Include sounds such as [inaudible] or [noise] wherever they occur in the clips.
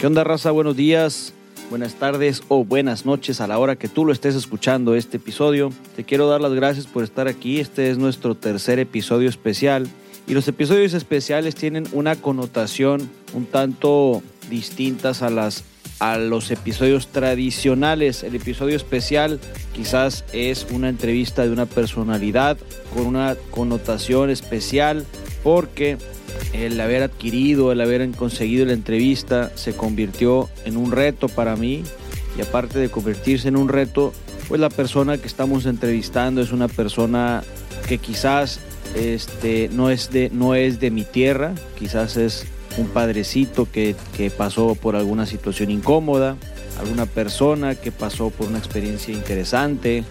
¿Qué onda, raza? Buenos días, buenas tardes o buenas noches a la hora que tú lo estés escuchando este episodio. Te quiero dar las gracias por estar aquí. Este es nuestro tercer episodio especial. Y los episodios especiales tienen una connotación un tanto distintas a las a los episodios tradicionales. El episodio especial quizás es una entrevista de una personalidad con una connotación especial porque el haber adquirido, el haber conseguido la entrevista se convirtió en un reto para mí y aparte de convertirse en un reto, pues la persona que estamos entrevistando es una persona que quizás este, no, es de, no es de mi tierra, quizás es un padrecito que, que pasó por alguna situación incómoda, alguna persona que pasó por una experiencia interesante,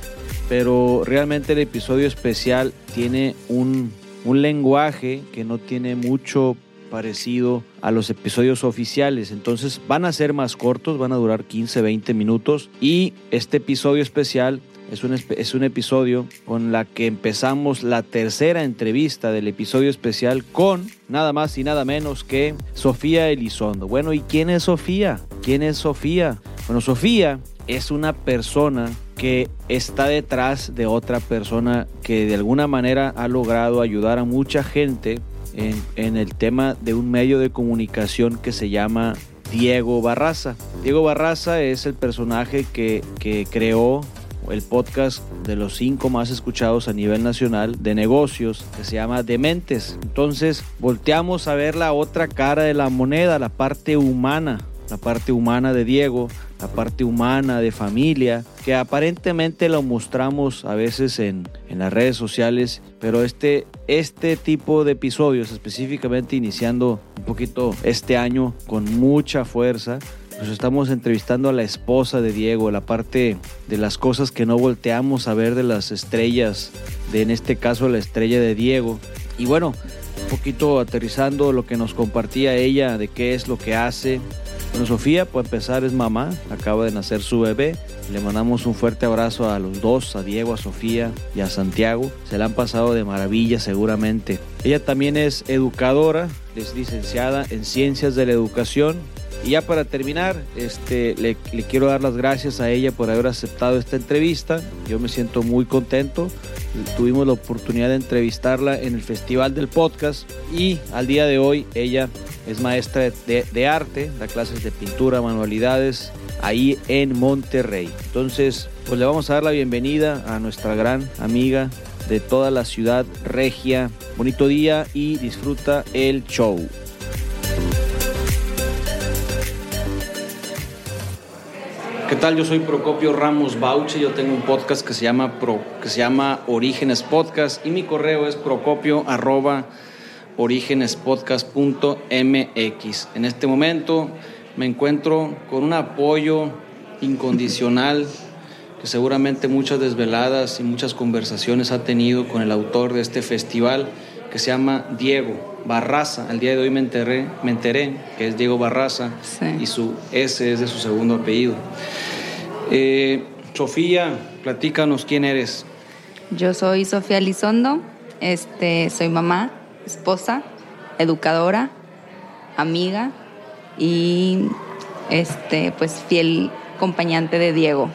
pero realmente el episodio especial tiene un, un lenguaje que no tiene mucho parecido a los episodios oficiales. Entonces van a ser más cortos, van a durar 15, 20 minutos. Y este episodio especial es un, es un episodio con la que empezamos la tercera entrevista del episodio especial con nada más y nada menos que Sofía Elizondo. Bueno, ¿y quién es Sofía? ¿Quién es Sofía? Bueno, Sofía es una persona que está detrás de otra persona que de alguna manera ha logrado ayudar a mucha gente en, el tema de un medio de comunicación que se llama Diego Barraza. Diego Barraza es el personaje que creó el podcast de los cinco más escuchados a nivel nacional de negocios que se llama Dementes. Entonces volteamos a ver la otra cara de la moneda, la parte humana, la parte humana de Diego, la parte humana de familia, que aparentemente lo mostramos a veces en, en, las redes sociales, pero este, este tipo de episodios, específicamente iniciando un poquito este año con mucha fuerza, pues estamos entrevistando a la esposa de Diego, la parte de las cosas que no volteamos a ver de las estrellas, de en este caso la estrella de Diego. Y bueno, poquito aterrizando lo que nos compartía ella de qué es lo que hace. Bueno, Sofía, por empezar, es mamá, acaba de nacer su bebé. Le mandamos un fuerte abrazo a los dos, a Diego, a Sofía y a Santiago. Se la han pasado de maravilla seguramente. Ella también es educadora, es licenciada en Ciencias de la Educación y ya para terminar, este, le, quiero dar las gracias a ella por haber aceptado esta entrevista. Yo me siento muy contento. Tuvimos la oportunidad de entrevistarla en el Festival del Podcast y al día de hoy ella es maestra de, de arte, da clases de pintura, manualidades ahí en Monterrey. Entonces, pues le vamos a dar la bienvenida a nuestra gran amiga de toda la ciudad regia. Bonito día y disfruta el show. ¿Qué tal? Yo soy Procopio Ramos Bauche, yo tengo un podcast que se llama, que se llama Orígenes Podcast y mi correo es procopio. En este momento me encuentro con un apoyo incondicional que seguramente muchas desveladas y muchas conversaciones ha tenido con el autor de este festival que se llama Diego Barraza. Al día de hoy me enteré, me enteré que es Diego Barraza sí. y su S es de su segundo apellido. Eh, Sofía, platícanos quién eres. Yo soy Sofía Lizondo, este, soy mamá, esposa, educadora, amiga y este, pues fiel acompañante de Diego.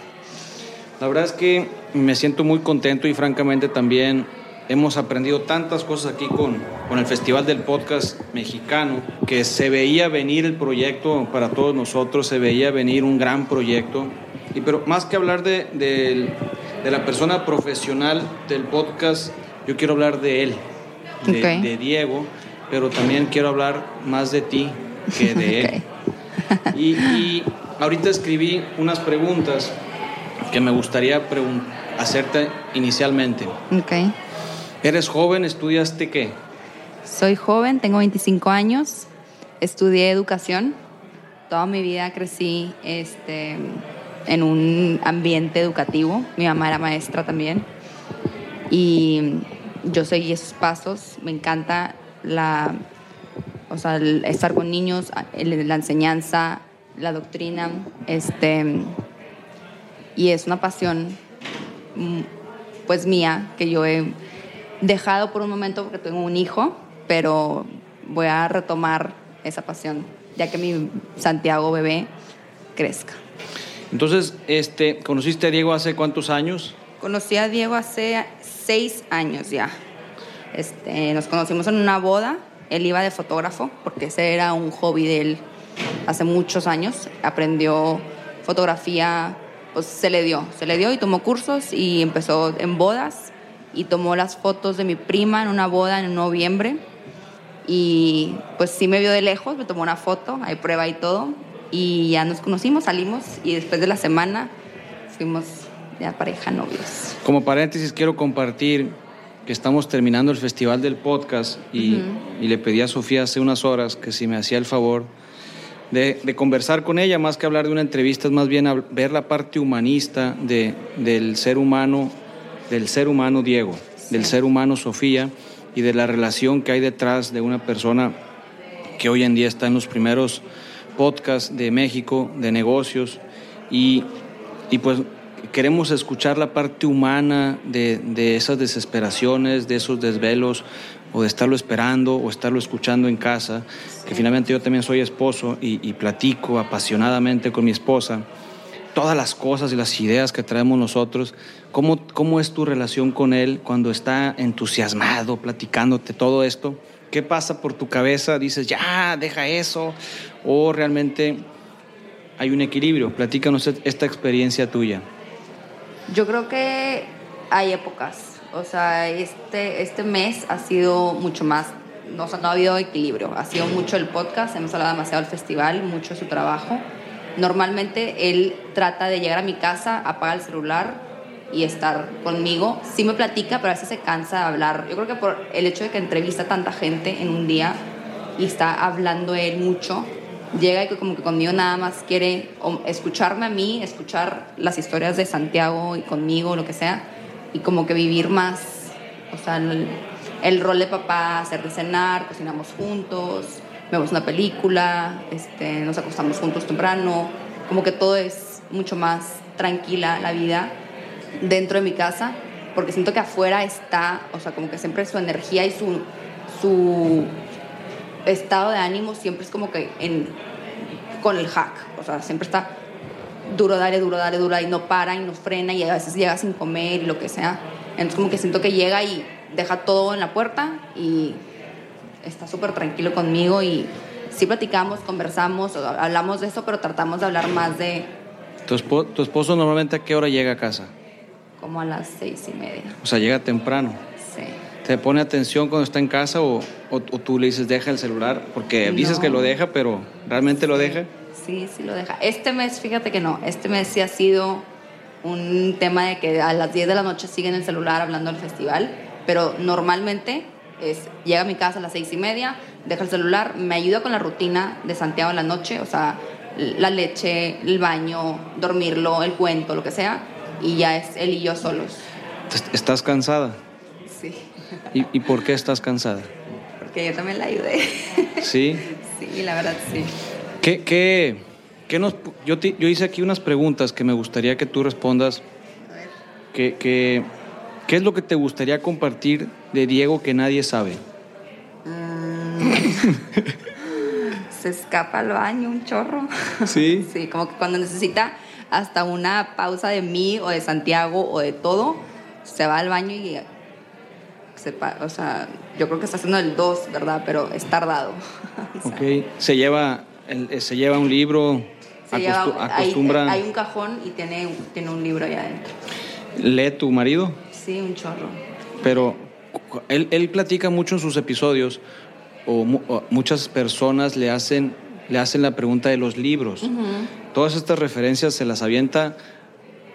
La verdad es que me siento muy contento y francamente también hemos aprendido tantas cosas aquí con, con el Festival del Podcast Mexicano, que se veía venir el proyecto para todos nosotros, se veía venir un gran proyecto. Y pero más que hablar de, de, de la persona profesional del podcast, yo quiero hablar de él, de, okay. de, Diego, pero también quiero hablar más de ti que de [laughs] él. Okay. y, y ahorita escribí unas preguntas que me gustaría hacerte inicialmente. Okay. ¿Eres joven? ¿Estudiaste qué? Soy joven, tengo 25 años, estudié educación. Toda mi vida crecí este, en un ambiente educativo. Mi mamá era maestra también. Y yo seguí esos pasos. Me encanta la, o sea, estar con niños, la enseñanza, la doctrina. Este, y es una pasión pues mía que yo he dejado por un momento porque tengo un hijo, pero voy a retomar esa pasión. ya que mi Santiago bebé crezca. Entonces, este, ¿conociste a Diego hace cuántos años? Conocí a Diego hace seis años ya. Este, nos conocimos en una boda. Él iba de fotógrafo porque ese era un hobby de él hace muchos años. Aprendió fotografía, pues se le dio, se le dio y tomó cursos y empezó en bodas y tomó las fotos de mi prima en una boda en noviembre. Y pues sí me vio de lejos, me tomó una foto, hay prueba y todo. Y ya nos conocimos, salimos y después de la semana fuimos ya pareja novios. Como paréntesis quiero compartir que estamos terminando el festival del podcast y, y le pedí a Sofía hace unas horas que si me hacía el favor de, de, conversar con ella, más que hablar de una entrevista, es más bien ver la parte humanista de, del ser humano, del ser humano Diego, sí. del ser humano Sofía y de la relación que hay detrás de una persona que hoy en día está en los primeros podcasts de México, de negocios, y, y pues queremos escuchar la parte humana de, de, esas desesperaciones, de esos desvelos, o de estarlo esperando, o estarlo escuchando en casa, sí. que finalmente yo también soy esposo y, y, platico apasionadamente con mi esposa, todas las cosas y las ideas que traemos nosotros, ¿cómo, cómo es tu relación con él cuando está entusiasmado, platicándote todo esto? ¿Qué pasa por tu cabeza? Dices, ya, deja eso, o realmente hay un equilibrio. Platícanos esta experiencia tuya. Yo creo que hay épocas. O sea, este, este mes ha sido mucho más, no, o sea, no ha habido equilibrio. Ha sido mucho el podcast, hemos hablado demasiado del festival, mucho su trabajo. Normalmente él trata de llegar a mi casa, apaga el celular y estar conmigo. Sí me platica, pero a veces se cansa de hablar. Yo creo que por el hecho de que entrevista a tanta gente en un día y está hablando él mucho, llega y como que conmigo nada más quiere escucharme a mí, escuchar las historias de Santiago y conmigo, lo que sea, y como que vivir más, o sea, el, el rol de papá, hacer de cenar, cocinamos juntos, vemos una película, este, nos acostamos juntos temprano, como que todo es mucho más tranquila la vida dentro de mi casa, porque siento que afuera está, o sea, como que siempre su energía y su, su estado de ánimo siempre es como que en, con el hack, o sea, siempre está duro, dale, duro, dale, duro, y no para y no frena y a veces llega sin comer y lo que sea. Entonces como que siento que llega y deja todo en la puerta y está súper tranquilo conmigo y sí platicamos, conversamos, hablamos de eso, pero tratamos de hablar más de... ¿Tu, esposo, ¿Tu esposo normalmente a qué hora llega a casa? Como a las seis y media. O sea, llega temprano. Sí. ¿Te pone atención cuando está en casa o, o, o tú le dices deja el celular? Porque no. dices que lo deja, pero ¿realmente sí. lo deja? Sí, sí lo deja. Este mes, fíjate que no, este mes sí ha sido un tema de que a las 10 de la noche sigue en el celular hablando del festival, pero normalmente es, llega a mi casa a las seis y media, deja el celular, me ayuda con la rutina de Santiago en la noche, o sea, la leche, el baño, dormirlo, el cuento, lo que sea, y ya es él y yo solos. ¿Estás cansada? Sí. ¿Y, y por qué estás cansada? Porque yo también la ayudé. ¿Sí? [laughs] Sí, la verdad sí. ¿Qué, qué, qué nos, yo, te, yo hice aquí unas preguntas que me gustaría que tú respondas. A ver. Que, que, ¿Qué es lo que te gustaría compartir de Diego que nadie sabe? Mm. [laughs] Se escapa al baño un chorro. Sí. [laughs] Sí, como que cuando necesita hasta una pausa de mí o de Santiago o de todo, se va al baño y se, o sea, yo creo que está haciendo el 2, ¿verdad? Pero es tardado. [laughs] ok. Se lleva, el, se lleva un libro, se lleva, acostumbra... Hay, hay, un cajón y tiene, tiene un libro ahí adentro. ¿Lee tu marido? Sí, un chorro. Pero él, él platica mucho en sus episodios, o, o, muchas personas le hacen, le hacen la pregunta de los libros. Uh -huh. Todas estas referencias se las avienta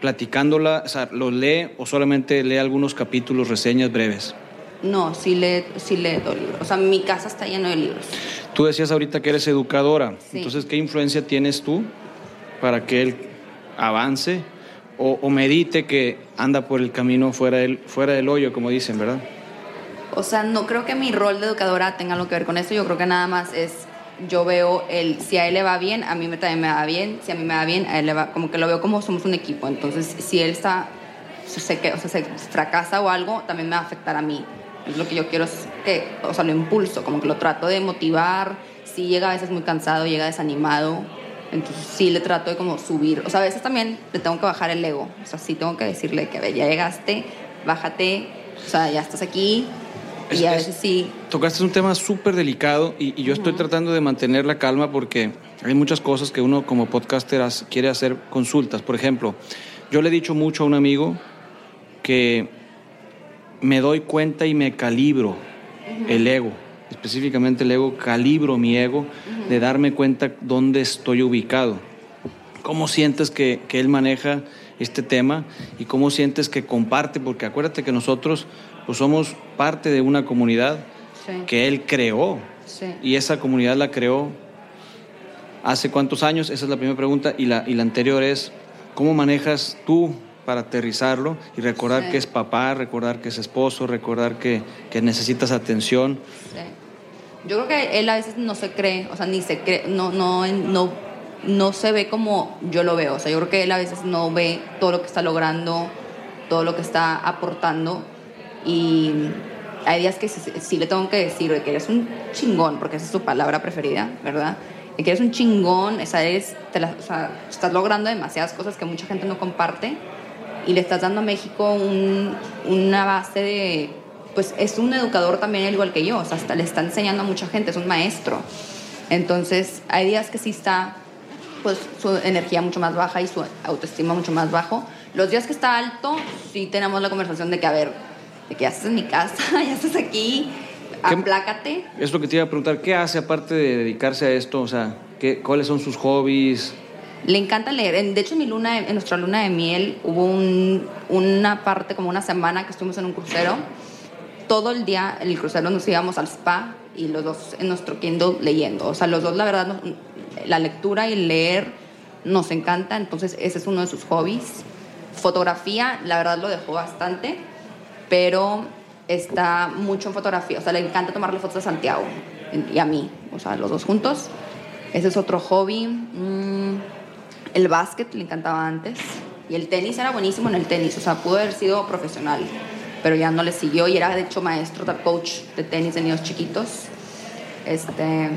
platicándola, o sea, ¿los lee o solamente lee algunos capítulos, reseñas breves? No, sí lee, sí lee todo libro. O sea, mi casa está llena de libros. Tú decías ahorita que eres educadora. Sí. Entonces, ¿qué influencia tienes tú para que él avance o, medite que anda por el camino fuera del, fuera del hoyo, como dicen, ¿verdad? O sea, no creo que mi rol de educadora tenga algo que ver con eso. Yo creo que nada más es, yo veo el, si a él le va bien, a mí también me va bien. Si a mí me va bien, a él le va, como que lo veo como somos un equipo. Entonces, si él está, se, o sea, se fracasa o algo, también me va a afectar a mí. Es lo que yo quiero es que, o sea, lo impulso, como que lo trato de motivar. sí llega a veces muy cansado, llega desanimado, entonces sí le trato de como subir, o sea, a veces también le tengo que bajar el ego, o sea, sí tengo que decirle que, a ver, ya llegaste, bájate, o sea, ya estás aquí, y a veces sí. Tocaste un tema súper delicado y, yo estoy tratando de mantener la calma porque hay muchas cosas que uno como podcaster quiere hacer consultas. Por ejemplo, yo le he dicho mucho a un amigo que me doy cuenta y me calibro el ego, específicamente el ego, calibro mi ego de darme cuenta dónde estoy ubicado. ¿Cómo sientes que, que, él maneja este tema y cómo sientes que comparte? Porque acuérdate que nosotros pues somos parte de una comunidad que él creó. Y esa comunidad la creó hace cuántos años, esa es la primera pregunta. Y la, y la anterior es, ¿cómo manejas tú para aterrizarlo y recordar que es papá, recordar que es esposo, recordar que, que necesitas atención? Yo creo que él a veces no se cree, o sea, ni se cree, no, no, no, no se ve como yo lo veo. O sea, yo creo que él a veces no ve todo lo que está logrando, todo lo que está aportando y hay días que sí, le tengo que decir que eres un chingón, porque esa es su palabra preferida, ¿verdad? De que eres un chingón, esa es, te o sea, estás logrando demasiadas cosas que mucha gente no comparte y le estás dando a México un, una base de, pues es un educador también igual que yo, o sea, hasta le está enseñando a mucha gente, es un maestro. Entonces, hay días que sí está, pues su energía mucho más baja y su autoestima mucho más bajo. Los días que está alto, sí tenemos la conversación de que, a ver, de que ya estás en mi casa, [laughs] ya estás aquí, aplácate. Es lo que te iba a preguntar, ¿qué hace aparte de dedicarse a esto? O sea, ¿qué, ¿cuáles son sus hobbies? Le encanta leer. De hecho, en, mi luna, en nuestra luna de miel hubo una parte, como una semana que estuvimos en un crucero. Todo el día en el crucero nos íbamos al spa y los dos en nuestro Kindle leyendo. O sea, los dos, la verdad, la lectura y leer nos encanta. Entonces, ese es uno de sus hobbies. Fotografía, la verdad, lo dejó bastante pero está mucho en fotografía. O sea, le encanta tomarle fotos a Santiago y a mí, o sea, los dos juntos. Ese es otro hobby. Mm, el básquet le encantaba antes. Y el tenis era buenísimo en el tenis. O sea, pudo haber sido profesional, pero ya no le siguió. Y era, de hecho, maestro, coach de tenis de niños chiquitos. Este,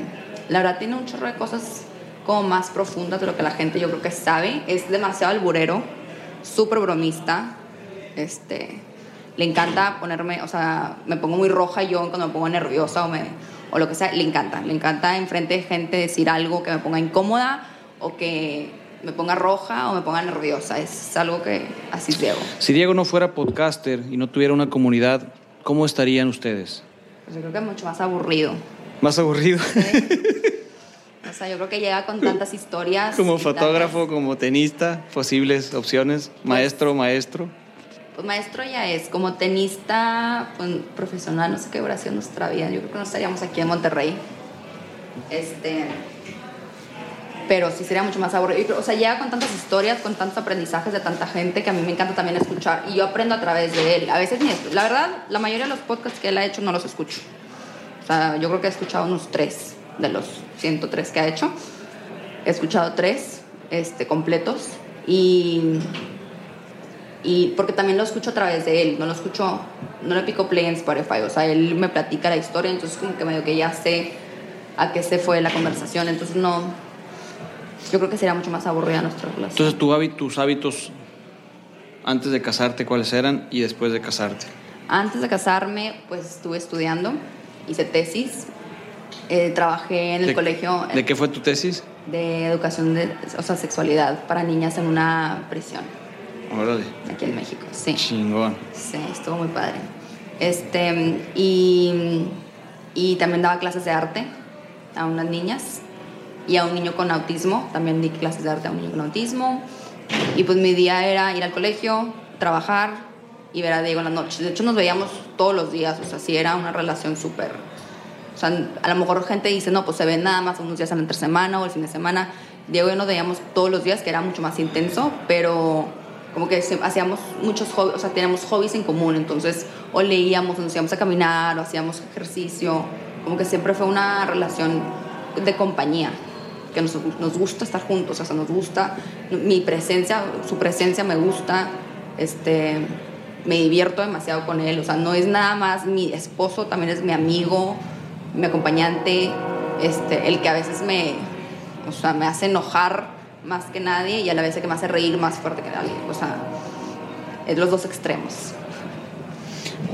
la verdad, tiene un chorro de cosas como más profundas de lo que la gente yo creo que sabe. Es demasiado alburero, súper bromista. Este, le encanta ponerme, o sea, me pongo muy roja yo cuando me pongo nerviosa o, me, o lo que sea, le encanta, le encanta enfrente de gente decir algo que me ponga incómoda o que me ponga roja o me ponga nerviosa, es algo que así es Diego. Si Diego no fuera podcaster y no tuviera una comunidad, ¿cómo estarían ustedes? Pues yo creo que mucho más aburrido. ¿Más aburrido? O sea, yo creo que llega con tantas historias. Como fotógrafo, como tenista, posibles opciones, pues maestro, maestro. Pues maestro ya es, como tenista pues, profesional, no sé qué hubiera sido nuestra vida. Yo creo que no estaríamos aquí en Monterrey. Este, pero sí sería mucho más aburrido. O sea, llega con tantas historias, con tantos aprendizajes de tanta gente que a mí me encanta también escuchar y yo aprendo a través de él. A veces ni La verdad, la mayoría de los podcasts que él ha hecho no los escucho. O sea, yo creo que he escuchado unos tres de los 103 que ha hecho. He escuchado tres este, completos y y porque también lo escucho a través de él, no lo escucho, no le pico play en Spotify, o sea, él me platica la historia, entonces como que medio que ya sé a qué se fue la conversación, entonces no, yo creo que sería mucho más aburrida nuestra relación. Entonces, ¿tu tus hábitos antes de casarte cuáles eran y después de casarte? Antes de casarme, pues estuve estudiando, hice tesis, eh, trabajé en el colegio. ¿De qué fue tu tesis? De educación, de, o sea, sexualidad para niñas en una prisión. Aquí en México, sí. Chingón. Sí, estuvo muy padre. Este, y, y también daba clases de arte a unas niñas y a un niño con autismo. También di clases de arte a un niño con autismo. Y pues mi día era ir al colegio, trabajar y ver a Diego en la noche. De hecho, nos veíamos todos los días. O sea, sí era una relación súper. O sea, a lo mejor gente dice, no, pues se ven nada más unos días a la entre semana o el fin de semana. Diego y yo nos veíamos todos los días, que era mucho más intenso, pero como que hacíamos muchos hobbies, o sea, teníamos hobbies en común, entonces o leíamos, o nos íbamos a caminar, o hacíamos ejercicio, como que siempre fue una relación de compañía, que nos, nos gusta estar juntos, o sea, nos gusta mi presencia, su presencia me gusta, este, me divierto demasiado con él, o sea, no es nada más mi esposo, también es mi amigo, mi acompañante, este, el que a veces me, o sea, me hace enojar más que nadie y a la vez el que me hace reír más fuerte que nadie. O sea, es los dos extremos.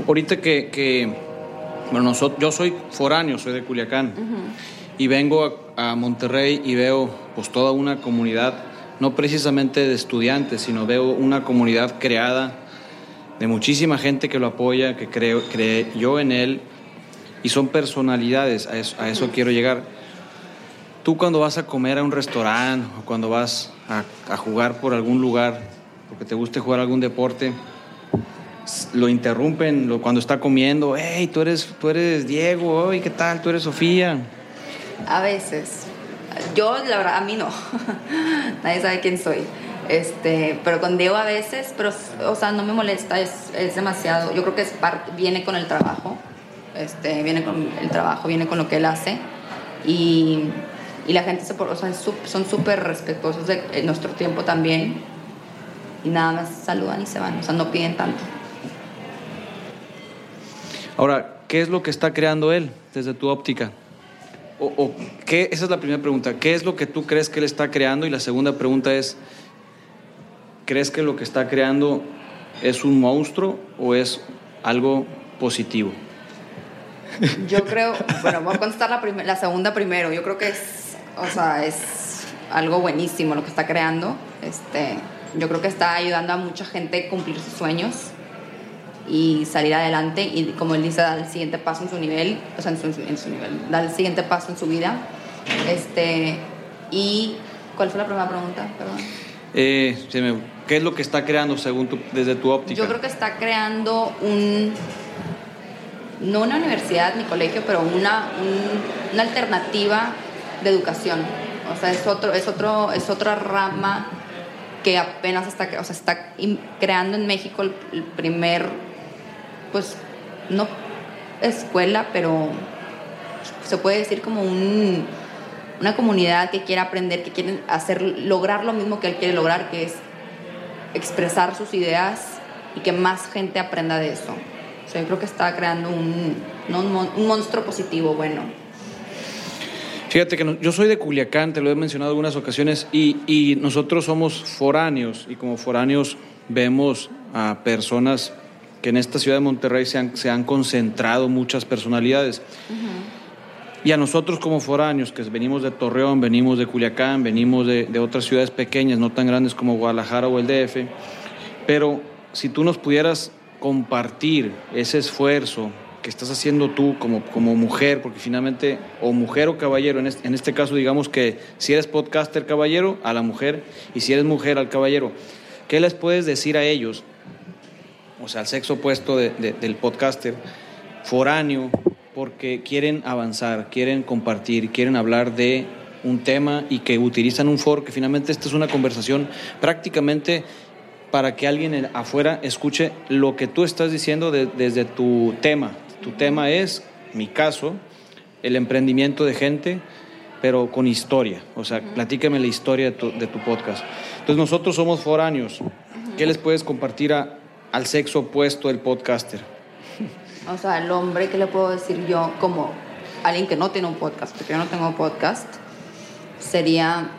Ahorita que, que bueno, yo soy foráneo, soy de Culiacán y vengo a, a Monterrey y veo pues toda una comunidad, no precisamente de estudiantes, sino veo una comunidad creada de muchísima gente que lo apoya, que creo, creyó en él y son personalidades, a eso, a eso quiero llegar. Tú cuando vas a comer a un restaurante o cuando vas a, a jugar por algún lugar, porque te guste jugar algún deporte, lo interrumpen lo, cuando está comiendo, hey, tú eres, tú eres Diego, ¿y qué tal? Tú eres Sofía. A veces. Yo, la verdad, a mí no. [laughs] Nadie sabe quién soy. Este, pero con Diego a veces, pero, o sea, no me molesta, es, demasiado. Yo creo que es parte, viene con el trabajo. Este, viene con el trabajo, viene con lo que él hace. Y, y la gente se, o sea, son súper respetuosos de nuestro tiempo también. Y nada más saludan y se van, o sea, no piden tanto. Ahora, ¿qué es lo que está creando él desde tu óptica? O, o, ¿qué? Esa es la primera pregunta. ¿Qué es lo que tú crees que él está creando? Y la segunda pregunta es, ¿crees que lo que está creando es un monstruo o es algo positivo? Yo creo, bueno, voy a contestar la, la segunda primero. Yo creo que es, o sea, es algo buenísimo lo que está creando. Este, yo creo que está ayudando a mucha gente a cumplir sus sueños y salir adelante y como él dice, dar el siguiente paso en su nivel, o sea, en su, en su nivel, dar el siguiente paso en su vida. Este, y, ¿cuál fue la primera pregunta? Perdón. Eh, ¿Qué es lo que está creando según tu, desde tu óptica? Yo creo que está creando un, no una universidad ni colegio, pero una, un, una alternativa de educación. O sea, es, otro, es, otro, es otra rama que apenas está, o sea, está creando en México el, el primer pues no escuela, pero se puede decir como un, una comunidad que quiere aprender, que quiere hacer, lograr lo mismo que él quiere lograr, que es expresar sus ideas y que más gente aprenda de eso. Yo creo que está creando un, no, un, monstruo positivo, bueno. Fíjate que yo soy de Culiacán, te lo he mencionado algunas ocasiones, y, y nosotros somos foráneos, y como foráneos vemos a personas que en esta ciudad de Monterrey se han, se han concentrado muchas personalidades. Uh -huh. Y a nosotros como foráneos, que venimos de Torreón, venimos de Culiacán, venimos de, de, otras ciudades pequeñas, no tan grandes como Guadalajara o el DF, pero si tú nos pudieras compartir ese esfuerzo que estás haciendo tú como, como mujer, porque finalmente, o mujer o caballero, en este, en este caso digamos que si eres podcaster caballero, a la mujer, y si eres mujer al caballero, ¿qué les puedes decir a ellos o sea, al sexo opuesto de, de, del podcaster, foráneo, porque quieren avanzar, quieren compartir, quieren hablar de un tema y que utilizan un foro, que finalmente esta es una conversación prácticamente para que alguien afuera escuche lo que tú estás diciendo de, desde tu tema. Tu tema es, mi caso, el emprendimiento de gente, pero con historia. O sea, platícame la historia de tu, de tu podcast. Entonces nosotros somos foráneos. ¿Qué les puedes compartir a, al sexo opuesto del podcaster? O sea, el hombre, ¿qué le puedo decir yo como alguien que no tiene un podcast? Porque yo no tengo podcast. Sería,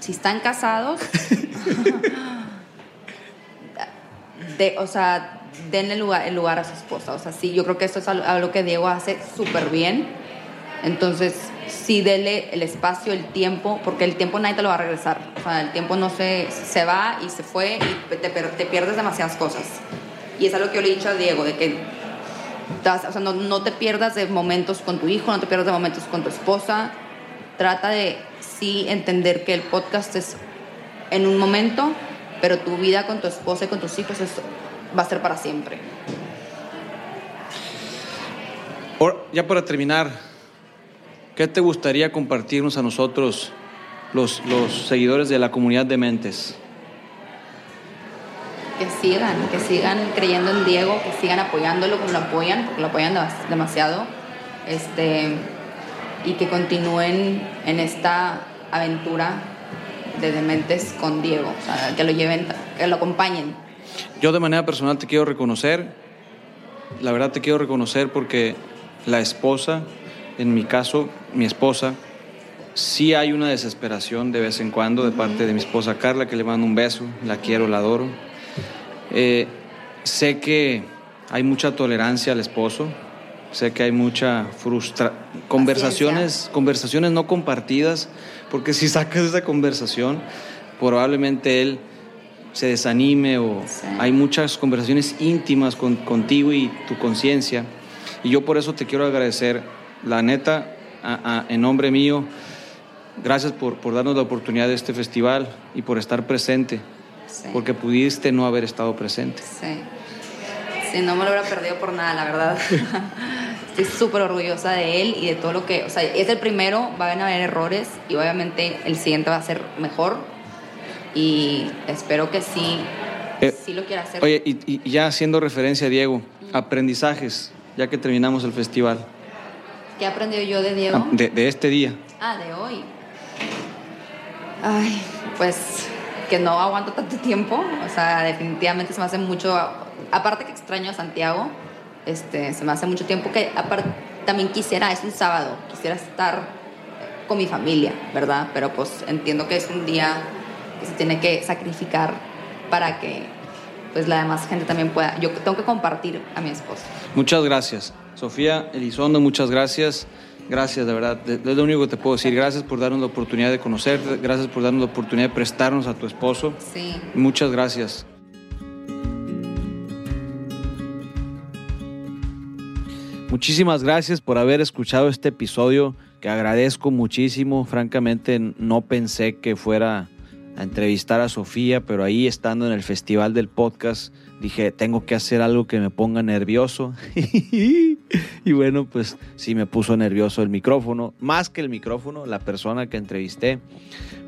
si están casados, [laughs] de, o sea, den el lugar, el lugar a su esposa. O sea, sí, yo creo que eso es algo que Diego hace súper bien. Entonces, sí, dele el espacio, el tiempo, porque el tiempo nadie te lo va a regresar. O sea, el tiempo no se, se va y se fue y te, te pierdes demasiadas cosas. Y es algo que yo le he dicho a Diego, de que o no, no, te pierdas de momentos con tu hijo, no te pierdas de momentos con tu esposa. Trata de sí entender que el podcast es en un momento, pero tu vida con tu esposa y con tus hijos va a ser para siempre. Ya para terminar, ¿qué te gustaría compartirnos a nosotros, los, los seguidores de la comunidad de Mentes? que sigan, que sigan creyendo en Diego, que sigan apoyándolo como lo apoyan, porque lo apoyan demasiado, este, y que continúen en esta aventura de Dementes con Diego, o sea, que lo lleven, que lo acompañen. Yo de manera personal te quiero reconocer, la verdad te quiero reconocer porque la esposa, en mi caso, mi esposa, sí hay una desesperación de vez en cuando de parte de mi esposa Carla, que le mando un beso, la quiero, la adoro. Eh, sé que hay mucha tolerancia al esposo, sé que hay mucha frustración, conversaciones, conversaciones no compartidas, porque si sacas esa conversación, probablemente él se desanime o hay muchas conversaciones íntimas contigo y tu conciencia. Y yo por eso te quiero agradecer, la neta, en nombre mío, gracias por, por, darnos la oportunidad de este festival y por estar presente, porque pudiste no haber estado presente. Sí. Sí, no me lo hubiera perdido por nada, la verdad. [laughs] Estoy súper orgullosa de él y de todo lo que, o sea, es el primero, van a haber errores y obviamente el siguiente va a ser mejor y espero que sí, eh, sí lo quiera hacer. Oye, y, ya haciendo referencia a Diego, aprendizajes, ya que terminamos el festival. ¿Qué he aprendido yo de Diego? Ah, de, de este día. Ah, de hoy. Ay, pues que no aguanto tanto tiempo, o sea, definitivamente se me hace mucho, aparte que extraño a Santiago, este, se me hace mucho tiempo que aparte, también quisiera, es un sábado, quisiera estar con mi familia, ¿verdad? Pero pues entiendo que es un día que se tiene que sacrificar para que pues la demás gente también pueda. Yo tengo que compartir a mi esposo. Muchas gracias. Sofía Elizondo, muchas gracias. Gracias, de verdad. Es lo único que te puedo decir. Gracias por darnos la oportunidad de conocerte. Gracias por darnos la oportunidad de prestarnos a tu esposo. Sí. Muchas gracias. Muchísimas gracias por haber escuchado este episodio que agradezco muchísimo. Francamente, no pensé que fuera a entrevistar a Sofía, pero ahí estando en el festival del podcast, dije, tengo que hacer algo que me ponga nervioso. [laughs] y bueno, pues sí me puso nervioso el micrófono, más que el micrófono, la persona que entrevisté,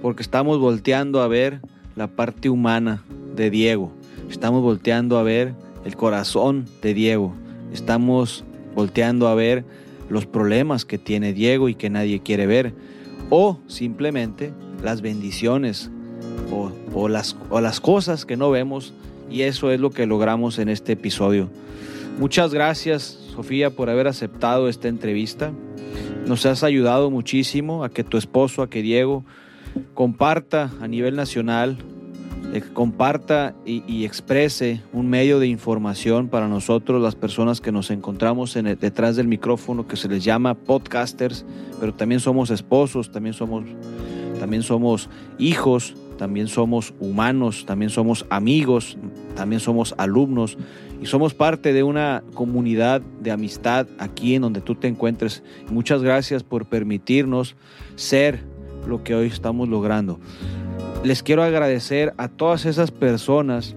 porque estamos volteando a ver la parte humana de Diego, estamos volteando a ver el corazón de Diego, estamos volteando a ver los problemas que tiene Diego y que nadie quiere ver, o simplemente las bendiciones o, las, o las cosas que no vemos y eso es lo que logramos en este episodio. Muchas gracias Sofía por haber aceptado esta entrevista. Nos has ayudado muchísimo a que tu esposo, a que Diego comparta a nivel nacional, eh, comparta y, exprese un medio de información para nosotros, las personas que nos encontramos en detrás del micrófono, que se les llama podcasters, pero también somos esposos, también somos, también somos hijos, también somos humanos, también somos amigos, también somos alumnos y somos parte de una comunidad de amistad aquí en donde tú te encuentres. Muchas gracias por permitirnos ser lo que hoy estamos logrando. Les quiero agradecer a todas esas personas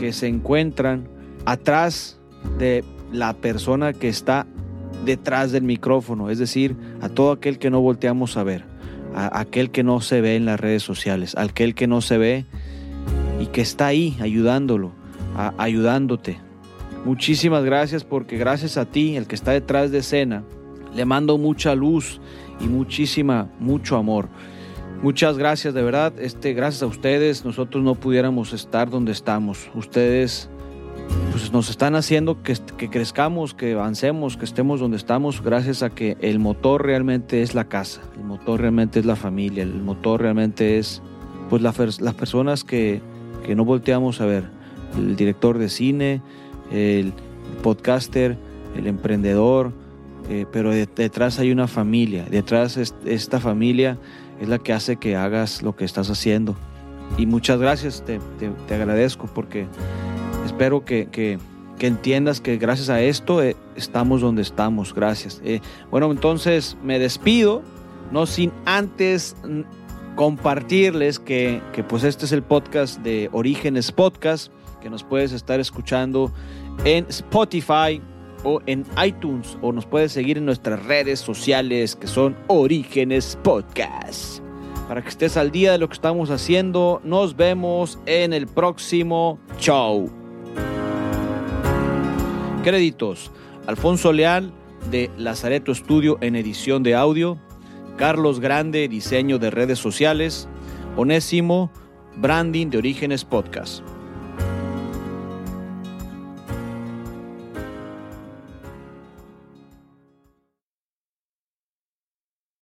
que se encuentran atrás de la persona que está detrás del micrófono, es decir, a todo aquel que no volteamos a ver aquel que no se ve en las redes sociales, aquel que no se ve y que está ahí ayudándolo, ayudándote. Muchísimas gracias porque gracias a ti, el que está detrás de escena, le mando mucha luz y muchísima, mucho amor. Muchas gracias, de verdad. Este, gracias a ustedes, nosotros no pudiéramos estar donde estamos. Ustedes pues nos están haciendo que, crezcamos, que avancemos, que estemos donde estamos, gracias a que el motor realmente es la casa, el motor realmente es la familia, el motor realmente es pues las personas que, no volteamos a ver, el director de cine, el podcaster, el emprendedor, eh, pero detrás hay una familia, detrás esta familia es la que hace que hagas lo que estás haciendo. Y muchas gracias, te, te agradezco porque espero que, entiendas que gracias a esto eh, estamos donde estamos. Gracias. Eh, bueno, entonces me despido, no sin antes compartirles que, que, pues este es el podcast de Orígenes Podcast, que nos puedes estar escuchando en Spotify o en iTunes o nos puedes seguir en nuestras redes sociales que son Orígenes Podcast. Para que estés al día de lo que estamos haciendo, nos vemos en el próximo show. Créditos. Alfonso Leal de Lazareto Estudio en edición de audio. Carlos Grande, diseño de redes sociales. Onésimo, branding de Orígenes Podcast.